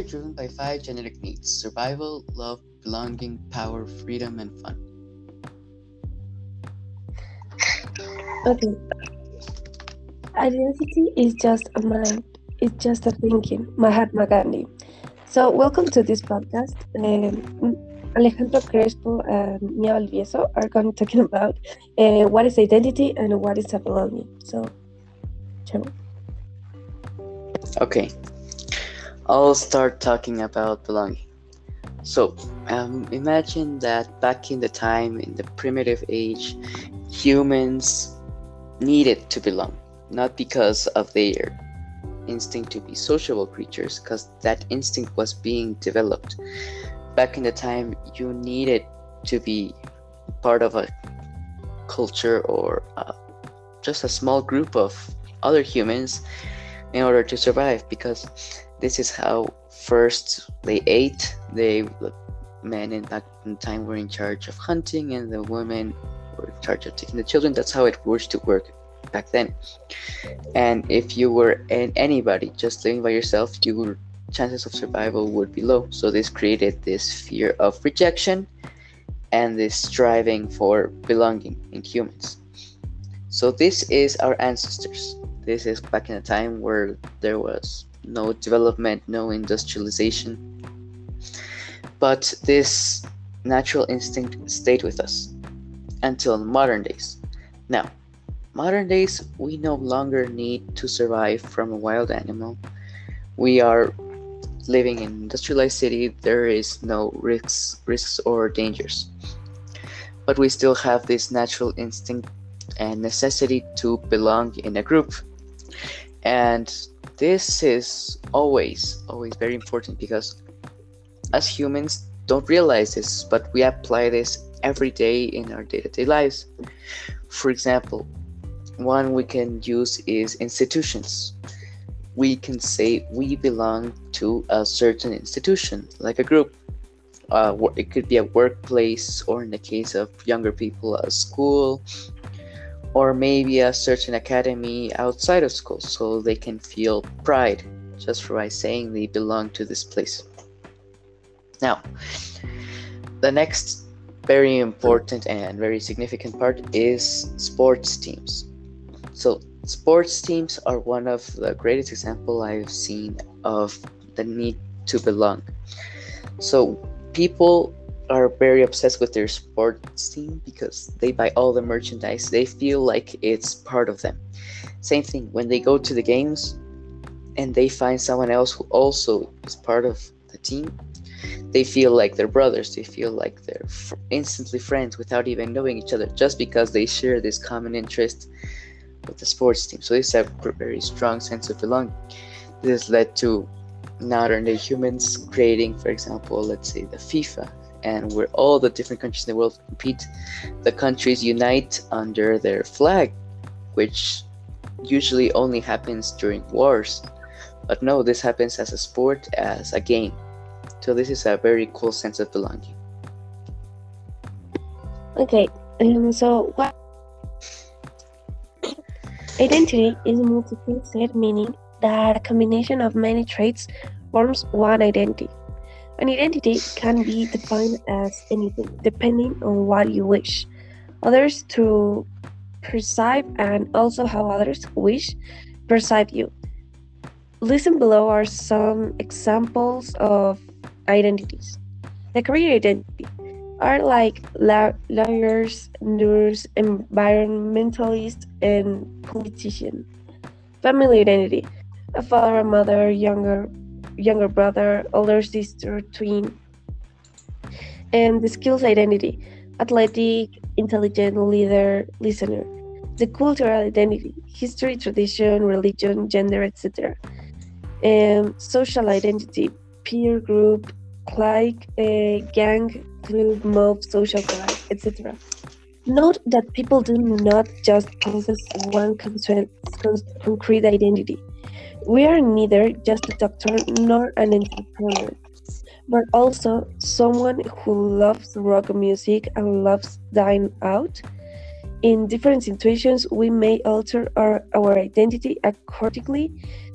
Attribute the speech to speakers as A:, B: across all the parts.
A: are driven by five genetic needs survival, love, belonging, power, freedom, and fun.
B: Okay. Identity is just a mind, it's just a thinking. Mahatma Gandhi. So, welcome to this podcast. Um, Alejandro Crespo and Mia Alvieso are going to talking about uh, what is identity and what is a belonging. So, ciao.
A: Okay, I'll start talking about belonging. So, um, imagine that back in the time, in the primitive age, humans needed to belong, not because of their instinct to be sociable creatures, because that instinct was being developed. Back in the time, you needed to be part of a culture or uh, just a small group of other humans in order to survive because this is how first they ate. They men in that time were in charge of hunting and the women were in charge of taking the children. That's how it was to work back then. And if you were an anybody just living by yourself your chances of survival would be low. So this created this fear of rejection and this striving for belonging in humans. So this is our ancestors. This is back in a time where there was no development, no industrialization. But this natural instinct stayed with us until modern days. Now, modern days, we no longer need to survive from a wild animal. We are living in industrialized city. There is no risks, risks or dangers. But we still have this natural instinct and necessity to belong in a group and this is always always very important because as humans don't realize this but we apply this every day in our day-to-day lives. For example one we can use is institutions. We can say we belong to a certain institution like a group. Uh, it could be a workplace or in the case of younger people a school or maybe a certain academy outside of school so they can feel pride just for by saying they belong to this place. Now, the next very important and very significant part is sports teams. So, sports teams are one of the greatest example I've seen of the need to belong. So, people are very obsessed with their sports team because they buy all the merchandise. They feel like it's part of them. Same thing when they go to the games and they find someone else who also is part of the team. They feel like they're brothers. They feel like they're f- instantly friends without even knowing each other just because they share this common interest with the sports team. So this is a very strong sense of belonging. This led to modern day humans creating, for example, let's say the FIFA and where all the different countries in the world compete, the countries unite under their flag, which usually only happens during wars. But no, this happens as a sport, as a game. So this is a very cool sense of belonging.
B: Okay, um, so what identity is multifaceted, meaning that a combination of many traits forms one identity. An identity can be defined as anything, depending on what you wish others to perceive and also how others wish perceive you. Listen below are some examples of identities. The career identity are like lawyers, nurse, environmentalist, and politician. Family identity a father, a mother, younger younger brother, older sister, twin. And the skills identity athletic, intelligent, leader, listener. The cultural identity history, tradition, religion, gender, etc. And social identity peer group, clique, uh, gang, club, mob, social club, etc. Note that people do not just possess one concrete identity. We are neither just a doctor nor an entrepreneur, but also someone who loves rock music and loves dine out. In different situations, we may alter our, our identity accordingly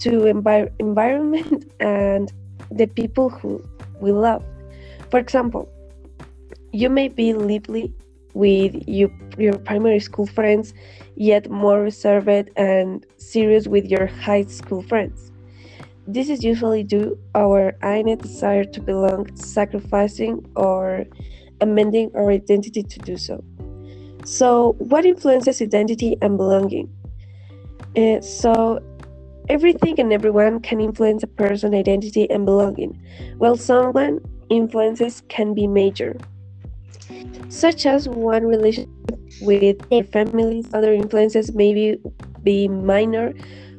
B: to envir- environment and the people who we love. For example, you may be lively with you, your primary school friends, yet more reserved and serious with your high school friends. This is usually due our innate desire to belong, sacrificing or amending our identity to do so. So, what influences identity and belonging? Uh, so, everything and everyone can influence a person's identity and belonging, while someone influences can be major, such as one relationship with their families, other influences may be, minor.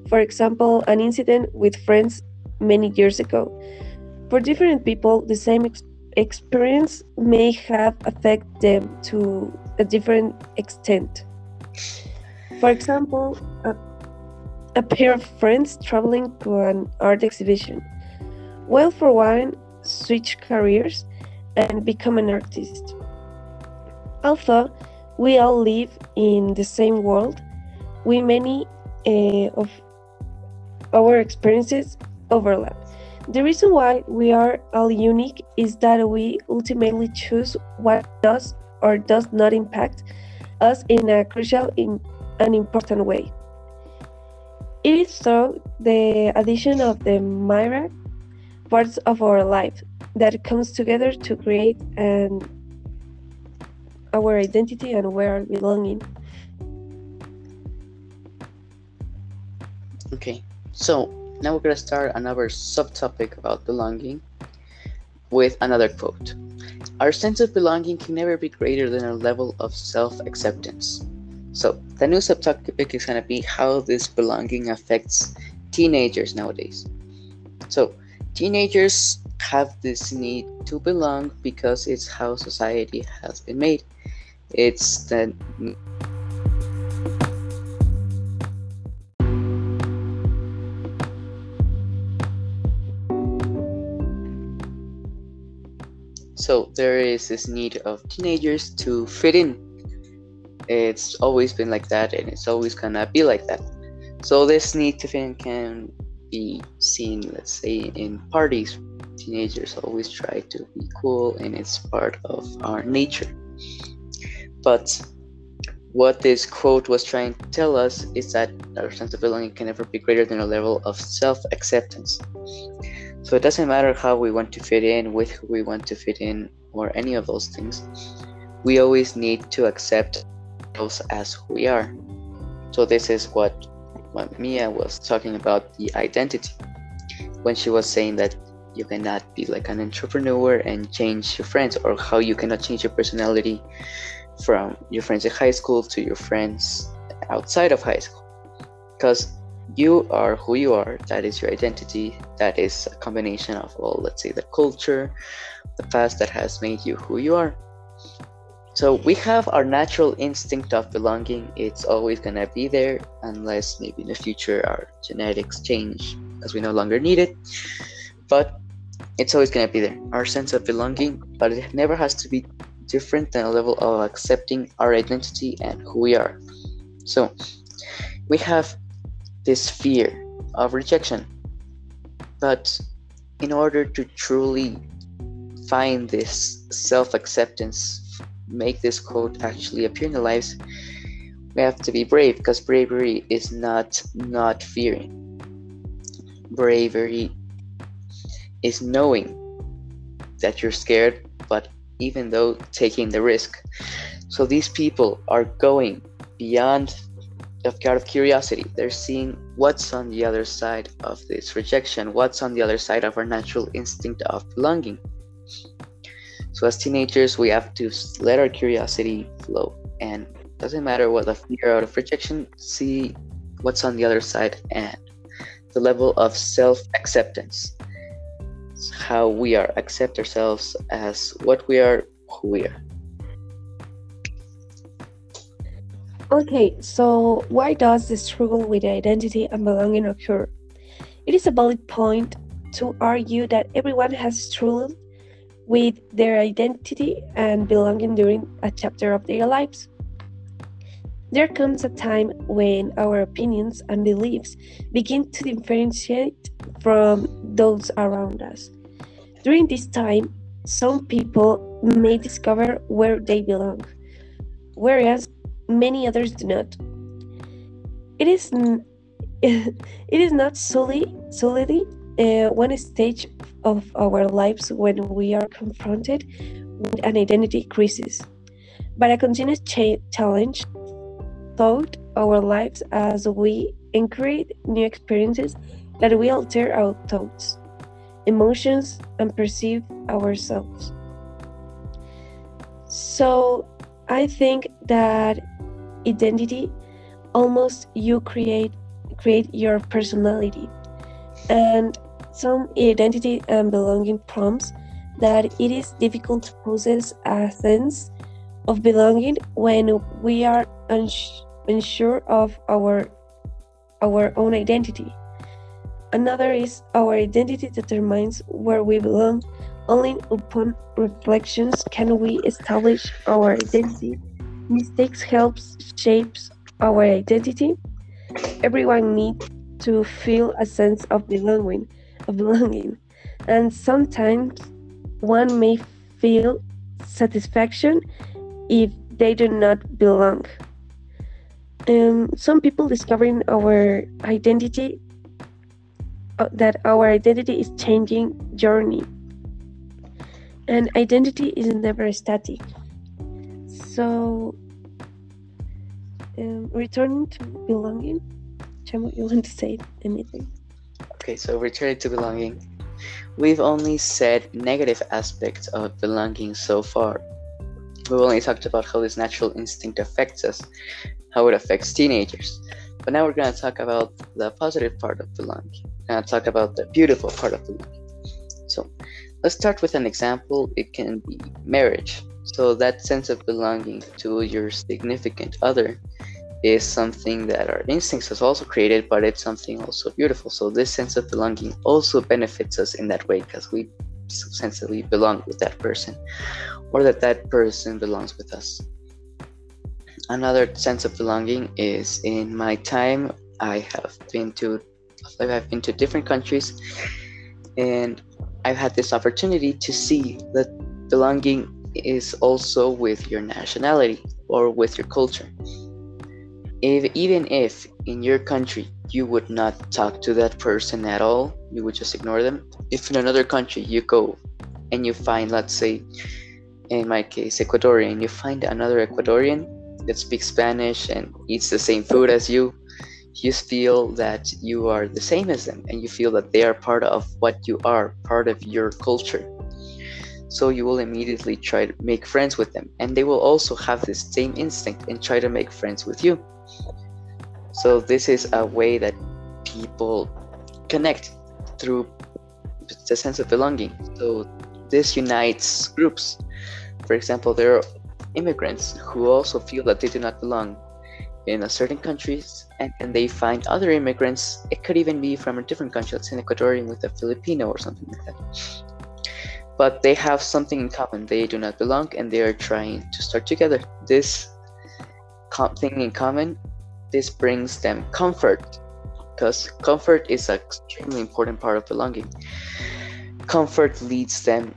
B: For example, an incident with friends many years ago. For different people, the same ex- experience may have affected them to a different extent. For example, a, a pair of friends traveling to an art exhibition. Well, for one, switch careers and become an artist. Although we all live in the same world, we many uh, of our experiences overlap. The reason why we are all unique is that we ultimately choose what does or does not impact us in a crucial in an important way. It is so the addition of the myriad parts of our life that comes together to create our identity and where our belonging.
A: Okay, so now we're gonna start another subtopic about belonging with another quote. Our sense of belonging can never be greater than our level of self acceptance. So, the new subtopic is gonna be how this belonging affects teenagers nowadays. So, teenagers have this need to belong because it's how society has been made. It's the so there is this need of teenagers to fit in. It's always been like that, and it's always gonna be like that. So this need to fit in can be seen, let's say, in parties. Teenagers always try to be cool, and it's part of our nature. But what this quote was trying to tell us is that our sense of belonging can never be greater than a level of self acceptance. So it doesn't matter how we want to fit in, with who we want to fit in, or any of those things. We always need to accept ourselves as we are. So this is what, what Mia was talking about the identity when she was saying that you cannot be like an entrepreneur and change your friends, or how you cannot change your personality from your friends in high school to your friends outside of high school. Because you are who you are that is your identity that is a combination of all let's say the culture the past that has made you who you are so we have our natural instinct of belonging it's always going to be there unless maybe in the future our genetics change because we no longer need it but it's always going to be there our sense of belonging but it never has to be different than a level of accepting our identity and who we are. So we have this fear of rejection. But in order to truly find this self acceptance, make this quote actually appear in the lives, we have to be brave because bravery is not not fearing. Bravery is knowing that you're scared but even though taking the risk. So these people are going beyond out of curiosity. They're seeing what's on the other side of this rejection, what's on the other side of our natural instinct of belonging. So as teenagers, we have to let our curiosity flow, and doesn't matter what the fear out of rejection, see what's on the other side and the level of self-acceptance how we are, accept ourselves as what we are, who we are.
B: Okay, so why does the struggle with identity and belonging occur? It is a valid point to argue that everyone has struggled with their identity and belonging during a chapter of their lives. There comes a time when our opinions and beliefs begin to differentiate from those around us. During this time, some people may discover where they belong, whereas many others do not. It is it is not solely solely uh, one stage of our lives when we are confronted with an identity crisis, but a continuous cha- challenge throughout our lives as we create new experiences that will alter our thoughts, emotions, and perceive ourselves. So, I think that identity almost you create create your personality and some identity and belonging prompts that it is difficult to possess a sense of belonging when we are uns- unsure of our our own identity. Another is our identity determines where we belong. Only upon reflections can we establish our identity. Mistakes helps shapes our identity. Everyone needs to feel a sense of belonging, of belonging, and sometimes one may feel satisfaction if they do not belong. Um, some people discovering our identity uh, that our identity is changing journey. And identity is never static. So um, returning to belonging Chamo, you want to say anything
A: Okay, so returning to belonging. We've only said negative aspects of belonging so far. We've only talked about how this natural instinct affects us, how it affects teenagers. But now we're going to talk about the positive part of belonging. We're going to talk about the beautiful part of belonging. So let's start with an example. It can be marriage. So that sense of belonging to your significant other is something that our instincts has also created, but it's something also beautiful. So this sense of belonging also benefits us in that way because we sensibly belong with that person, or that that person belongs with us. Another sense of belonging is in my time. I have been to, I have been to different countries, and I've had this opportunity to see that belonging is also with your nationality or with your culture if, even if in your country you would not talk to that person at all, you would just ignore them. If in another country you go and you find, let's say, in my case, Ecuadorian, you find another Ecuadorian that speaks Spanish and eats the same food as you, you feel that you are the same as them and you feel that they are part of what you are, part of your culture. So you will immediately try to make friends with them, and they will also have this same instinct and try to make friends with you. So this is a way that people connect through the sense of belonging. So this unites groups. For example, there are immigrants who also feel that they do not belong in a certain countries and, and they find other immigrants. It could even be from a different country, let's say an Ecuadorian with a Filipino or something like that. But they have something in common. They do not belong and they are trying to start together. This thing in common this brings them comfort because comfort is an extremely important part of belonging. Comfort leads them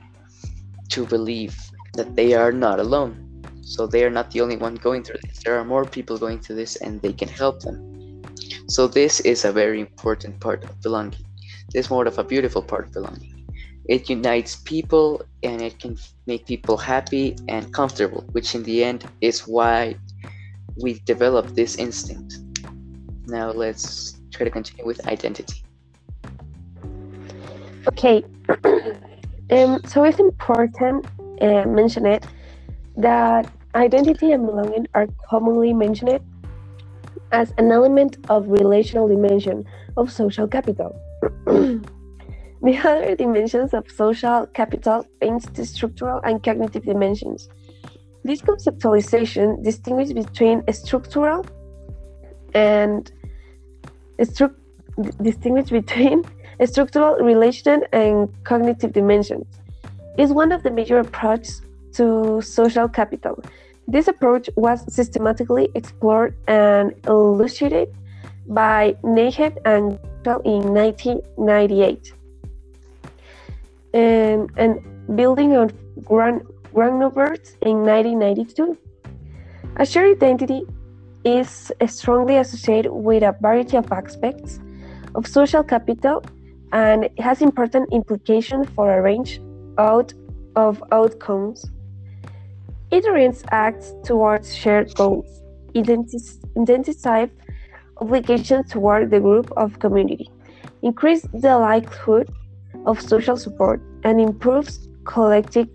A: to believe that they are not alone. So they are not the only one going through this. There are more people going through this and they can help them. So this is a very important part of belonging. This is more of a beautiful part of belonging. It unites people and it can make people happy and comfortable, which in the end is why we develop this instinct. Now let's try to continue with identity.
B: Okay, um, so it's important uh, mention it that identity and belonging are commonly mentioned as an element of relational dimension of social capital. the other dimensions of social capital paints the structural and cognitive dimensions. This conceptualization distinguishes between structural and stru- distinguish between structural, relation, and cognitive dimensions. Is one of the major approaches to social capital. This approach was systematically explored and elucidated by Nahapiet and in 1998. And, and building on Gran, Granovetter in 1992. A shared identity is strongly associated with a variety of aspects of social capital and has important implications for a range out of outcomes. It orients acts towards shared goals, identify obligations toward the group of community, increase the likelihood of social support, and improves collective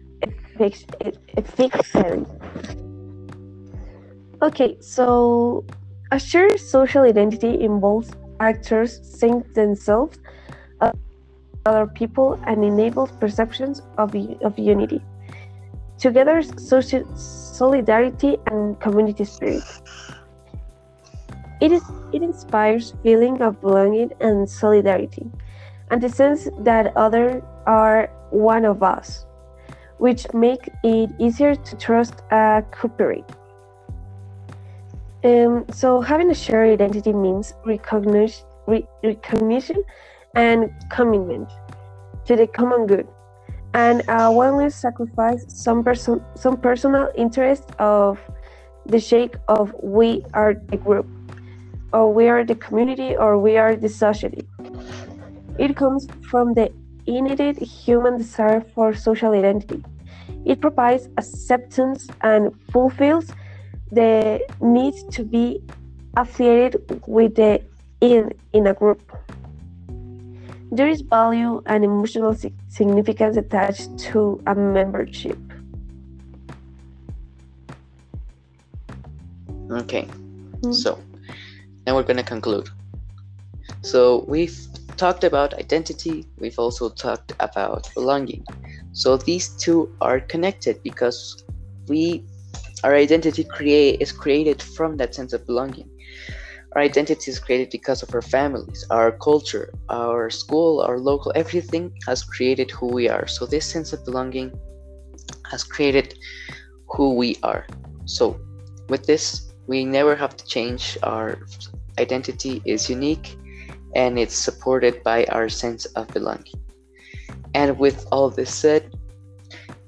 B: efficiency. Okay, so a shared social identity involves actors seeing themselves other people and enables perceptions of, of unity. Together, social solidarity and community spirit. It, is, it inspires feeling of belonging and solidarity, and the sense that others are one of us, which make it easier to trust and cooperate. Um, so having a shared identity means recognition, re- recognition and commitment to the common good, and a willingness sacrifice some person some personal interest of the sake of we are the group, or we are the community, or we are the society. It comes from the innate human desire for social identity. It provides acceptance and fulfills the need to be affiliated with the in in a group. There is value and emotional significance attached to a membership.
A: Okay, mm-hmm. so now we're going to conclude. So we've talked about identity, we've also talked about belonging. So these two are connected because we our identity create is created from that sense of belonging. Our identity is created because of our families, our culture, our school, our local, everything has created who we are. So this sense of belonging has created who we are. So with this, we never have to change our identity is unique and it's supported by our sense of belonging. And with all this said,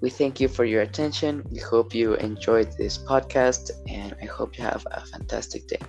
A: we thank you for your attention. We hope you enjoyed this podcast and I hope you have a fantastic day.